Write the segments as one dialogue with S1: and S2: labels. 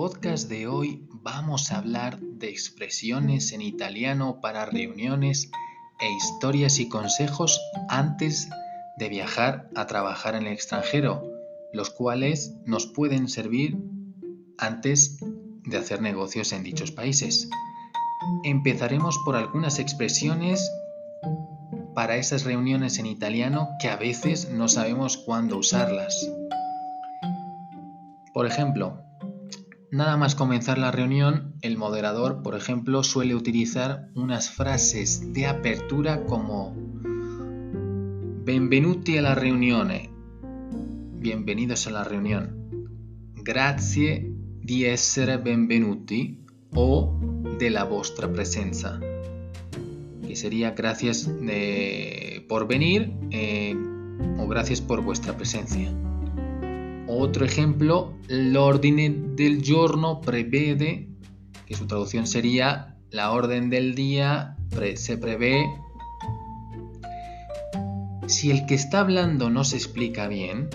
S1: Podcast de hoy vamos a hablar de expresiones en italiano para reuniones e historias y consejos antes de viajar a trabajar en el extranjero, los cuales nos pueden servir antes de hacer negocios en dichos países. Empezaremos por algunas expresiones para esas reuniones en italiano que a veces no sabemos cuándo usarlas. Por ejemplo, Nada más comenzar la reunión, el moderador, por ejemplo, suele utilizar unas frases de apertura como Benvenuti alla riunione, bienvenidos a la reunión, grazie di essere benvenuti o de la vostra presenza, que sería gracias por venir eh, o gracias por vuestra presencia. Otro ejemplo, l'ordine del giorno prevede, que su traducción sería la orden del día se prevé. Si el que está hablando no se explica bien,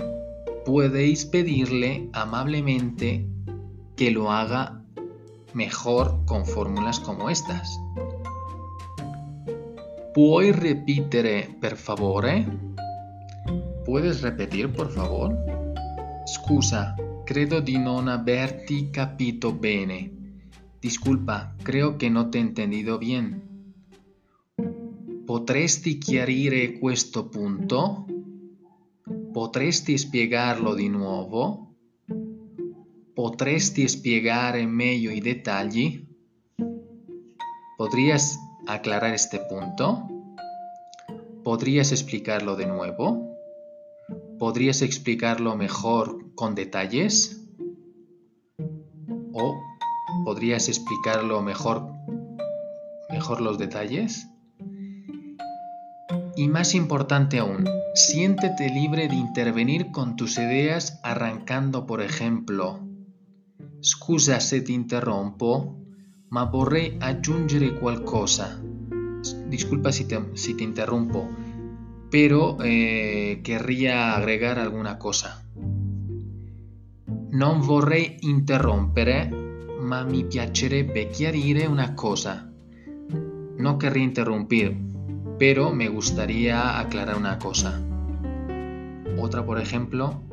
S1: podéis pedirle amablemente que lo haga mejor con fórmulas como estas. ¿Puoi repetir, per favore? ¿Puedes repetir, por favor? Scusa, credo di non averti capito bene. Disculpa, creo che non te he entendido bien. Potresti chiarire questo punto? Potresti spiegarlo di nuovo? Potresti spiegare meglio i dettagli? ¿Podrías aclarar este punto? ¿Podrías explicarlo de nuevo? ¿Podrías explicarlo mejor con detalles? ¿O podrías explicarlo mejor, mejor los detalles? Y más importante aún, siéntete libre de intervenir con tus ideas arrancando, por ejemplo, Scusa se ti interrompo, ma vorrei aggiungere qualcosa. Disculpa si te, si te interrumpo, pero eh, querría agregar alguna cosa. Non vorrei interrompere, ma mi piacerebbe chiarire una cosa. No querría interrumpir, pero me gustaría aclarar una cosa. Otra, por ejemplo,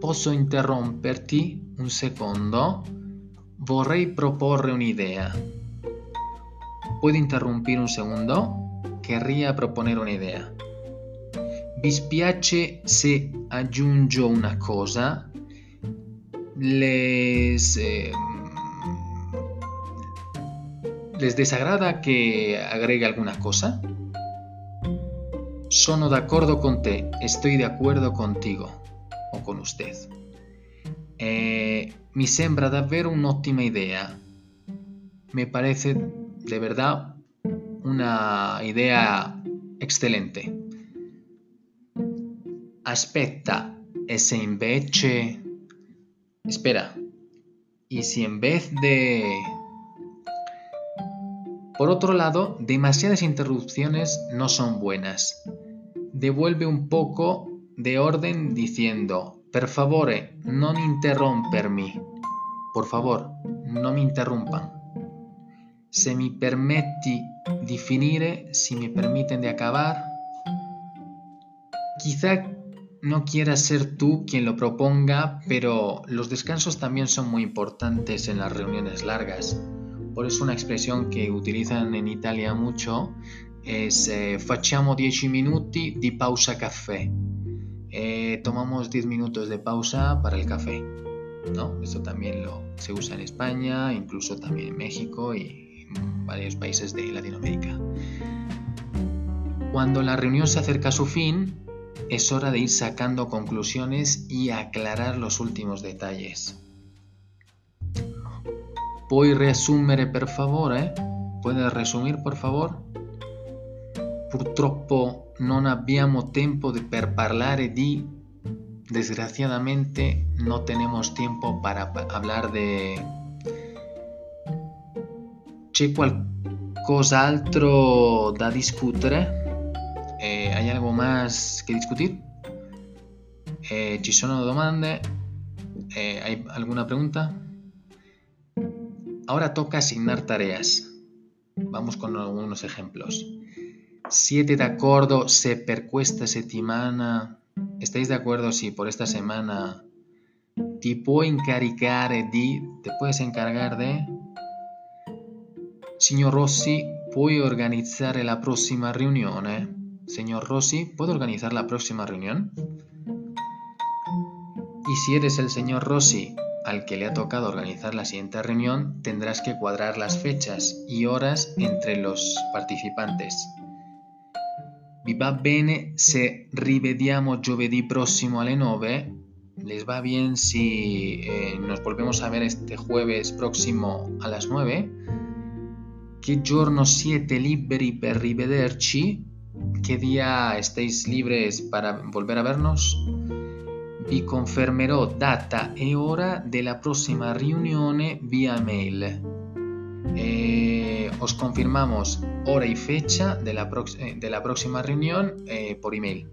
S1: posso interromperti un secondo? Vorrei proporre un'idea. ¿Puedo interrumpir un segundo? Querría proponer una idea. Vi spiace se aggiungo una cosa? Les, eh, ¿Les desagrada que agregue alguna cosa? Sono d'accordo con te, estoy de acuerdo contigo o con usted. Eh, mi sembra davvero un'ottima idea. Me parece de verdad una idea excelente. Aspetta, e se invece... Espera, y si en vez de... Por otro lado, demasiadas interrupciones no son buenas. Devuelve un poco de orden diciendo, per favore, non interrompermi. Por favor, no me interrumpan. Se mi permetti di finire, si me permiten de acabar. Quizá no quieras ser tú quien lo proponga, pero los descansos también son muy importantes en las reuniones largas. Por eso una expresión que utilizan en Italia mucho es eh, facciamo 10 minuti di pausa caffè. Eh, tomamos 10 minutos de pausa para el café. ¿no? Esto también lo, se usa en España, incluso también en México y varios países de Latinoamérica. Cuando la reunión se acerca a su fin, es hora de ir sacando conclusiones y aclarar los últimos detalles. Puoi resumere per favore? ¿Puedes resumir por favor? Purtroppo non abbiamo tempo per parlare di... Desgraciadamente no tenemos tiempo para hablar de... C'è qualcos'altro da discutere? ¿Hay algo más que discutir? Eh, ¿Ci sono domande? Eh, ¿Hay alguna pregunta? Ahora toca asignar tareas. Vamos con algunos ejemplos. Siete de acuerdo se per questa settimana. ¿Estáis de acuerdo si por esta semana ti può incaricare di? ¿Te puedes encargar de? Signor Rossi, ¿puoi organizzare la próxima reunión? Señor Rossi, ¿puedo organizar la próxima reunión? Y si eres el señor Rossi al que le ha tocado organizar la siguiente reunión, tendrás que cuadrar las fechas y horas entre los participantes. Vi va bene se rivediamo giovedì prossimo alle 9? ¿Les va bien si eh, nos volvemos a ver este jueves próximo a las 9? ¿Qué giorno siete liberi per rivederci? ¿Qué día estáis libres para volver a vernos? vi confermerò data e ora della prossima riunione via mail. Eh, os confirmamos hora y fecha de la, eh, de la próxima reunión eh, por email.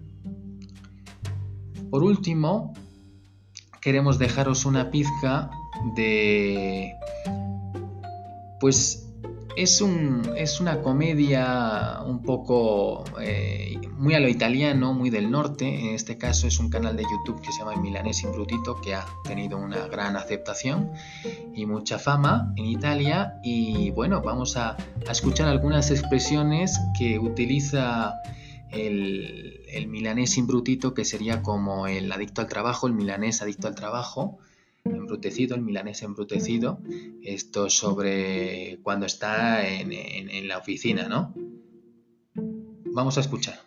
S1: Por último, queremos dejaros una pizca de pues es, un, es una comedia un poco eh, muy a lo italiano, muy del norte. En este caso es un canal de YouTube que se llama Milanés Imbrutito, que ha tenido una gran aceptación y mucha fama en Italia. Y bueno, vamos a, escuchar algunas expresiones que utiliza el, el milanés imbrutito, que sería como el adicto al trabajo, el milanés adicto al trabajo embrutecido, el milanés embrutecido, esto sobre cuando está en, en, en la oficina, ¿no? Vamos a escuchar.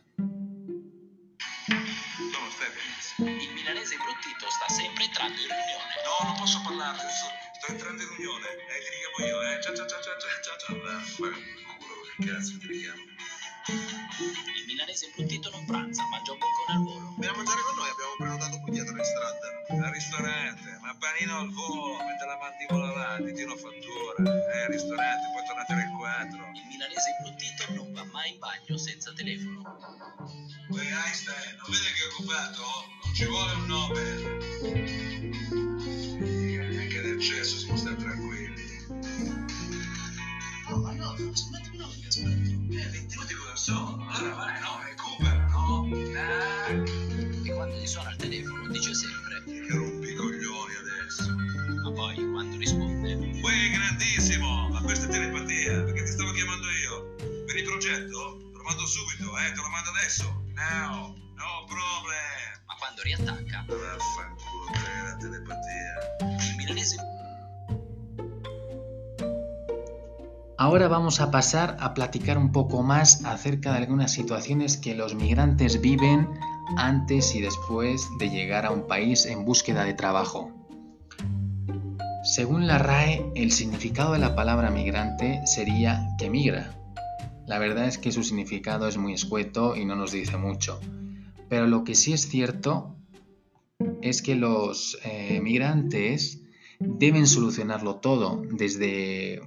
S2: Panino al volo, mette la mandibola avanti, tiro fattura. Eh, ristorante, poi tornate alle 4.
S3: Il milanese imbruttito non va mai in bagno senza telefono.
S2: Uè, Einstein, non vede che è occupato? Non ci vuole un Nobel. Neanche del cesso si può stare tranquilli.
S3: No, ma no, smettimi no, che aspetto.
S2: Eh, 20 minuti cosa sono? Allora vai, no, recupera?
S1: Ahora vamos a pasar a platicar un poco más acerca de algunas situaciones que los migrantes viven antes y después de llegar a un país en búsqueda de trabajo. Según la RAE, el significado de la palabra migrante sería que migra. La verdad es que su significado es muy escueto y no nos dice mucho. Pero lo que sí es cierto es que los eh, migrantes deben solucionarlo todo, desde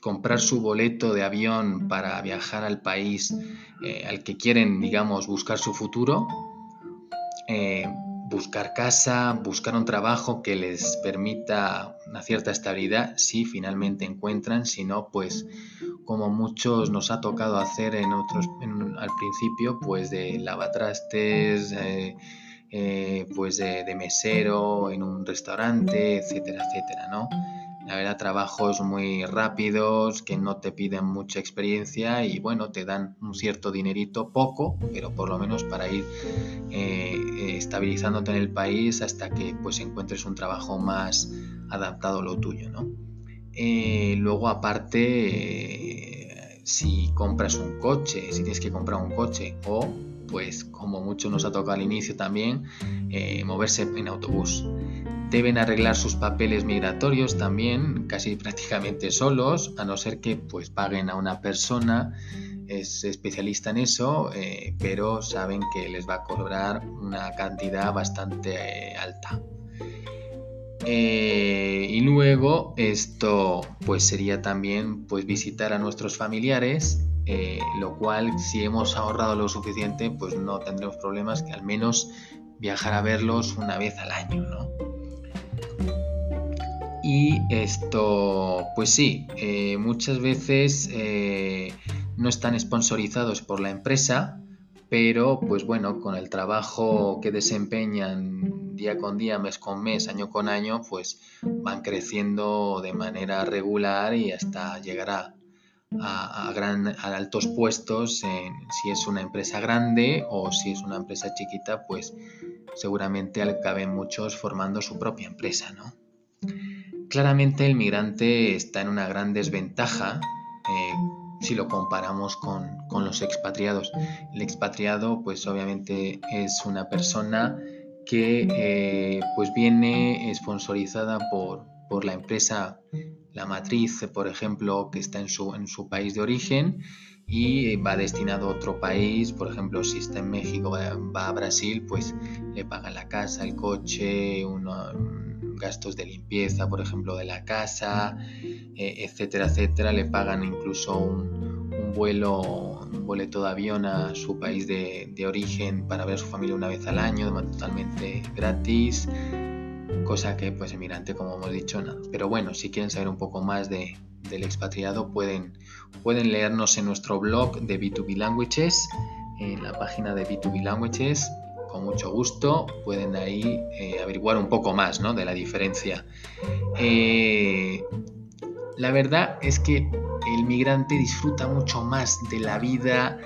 S1: comprar su boleto de avión para viajar al país eh, al que quieren, digamos, buscar su futuro, eh, buscar casa, buscar un trabajo que les permita una cierta estabilidad, si finalmente encuentran, si no, pues como muchos nos ha tocado hacer en otros, al principio, pues de lavatrastes, eh, pues de, de, mesero en un restaurante, etcétera, etcétera, ¿no? La verdad, trabajos muy rápidos, que no te piden mucha experiencia y bueno, te dan un cierto dinerito, poco, pero por lo menos para ir eh, eh, estabilizándote en el país hasta que pues encuentres un trabajo más adaptado a lo tuyo, ¿no? Eh, luego aparte, si compras un coche, si tienes que comprar un coche o pues como mucho nos ha tocado al inicio también, moverse en autobús. Deben arreglar sus papeles migratorios también, casi prácticamente solos, a no ser que pues paguen a una persona, es especialista en eso, eh, pero saben que les va a cobrar una cantidad bastante eh, alta. Eh, y luego esto pues sería también pues visitar a nuestros familiares lo cual si hemos ahorrado lo suficiente pues no tendremos problemas que al menos viajar a verlos una vez al año ¿no? Y esto, pues sí, eh, muchas veces eh, no están sponsorizados por la empresa, pero pues bueno, con el trabajo que desempeñan día con día, mes con mes, año con año, pues van creciendo de manera regular y hasta llegar a, gran, a altos puestos si es una empresa grande o si es una empresa chiquita, pues seguramente caben muchos formando su propia empresa, ¿no? Claramente el migrante está en una gran desventaja eh, si lo comparamos con, los expatriados. El expatriado pues obviamente es una persona que eh, pues viene sponsorizada por, por la empresa, la matriz, por ejemplo, que está en su, en su país de origen y va destinado a otro país, por ejemplo, si está en México, va, a Brasil, pues le pagan la casa, el coche, uno, gastos de limpieza, por ejemplo, de la casa, eh, etcétera, etcétera. Le pagan incluso un, vuelo, un boleto de avión a su país de, origen para ver a su familia una vez al año, totalmente gratis, cosa que pues emigrante, como hemos dicho, nada. Pero bueno, si quieren saber un poco más de, del expatriado, pueden, pueden leernos en nuestro blog de B2B Languages, en la página de B2B Languages con mucho gusto pueden ahí eh, averiguar un poco más ¿no? de la diferencia. Eh, la verdad es que el migrante disfruta mucho más de la vida,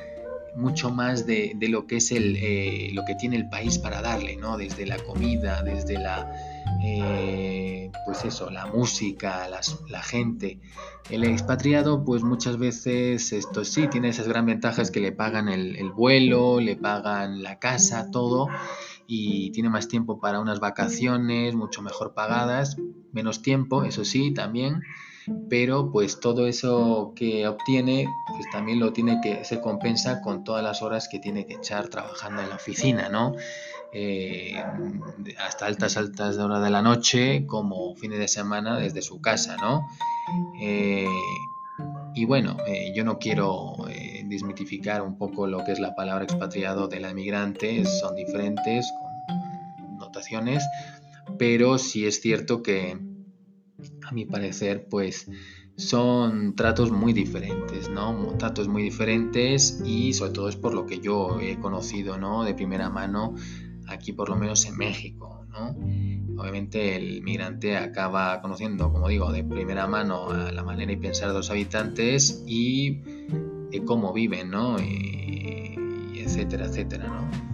S1: mucho más de, lo que es el, eh, lo que tiene el país para darle, ¿no? desde la comida, desde la eh, pues eso, la música, la gente. El expatriado, pues muchas veces esto sí, tiene esas gran ventajas que le pagan el, vuelo, le pagan la casa, todo, y tiene más tiempo para unas vacaciones, mucho mejor pagadas, menos tiempo, eso sí, también, pero pues todo eso que obtiene, pues también lo tiene que, se compensa con todas las horas que tiene que echar trabajando en la oficina, ¿no? Eh, hasta altas, altas de hora de la noche, como fines de semana desde su casa, ¿no? Eh, y bueno, eh, yo no quiero desmitificar un poco lo que es la palabra expatriado de la emigrante, son diferentes, con notaciones, pero sí es cierto que, a mi parecer, pues son tratos muy diferentes, ¿no? Tratos muy diferentes y sobre todo es por lo que yo he conocido, ¿no? De primera mano aquí por lo menos en México, ¿no? Obviamente el migrante acaba conociendo, como digo, de primera mano la manera y pensar de los habitantes y de cómo viven, ¿no? Y, etcétera, etcétera, ¿no?